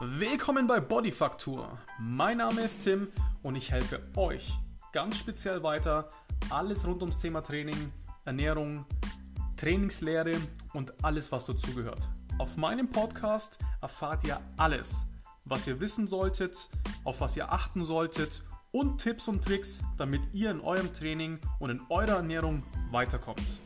Willkommen bei Bodyfaktur. Mein Name ist Tim und ich helfe euch ganz speziell weiter, alles rund ums Thema Training, Ernährung, Trainingslehre und alles, was dazugehört. Auf meinem Podcast erfahrt ihr alles, was ihr wissen solltet, auf was ihr achten solltet und Tipps und Tricks, damit ihr in eurem Training und in eurer Ernährung weiterkommt.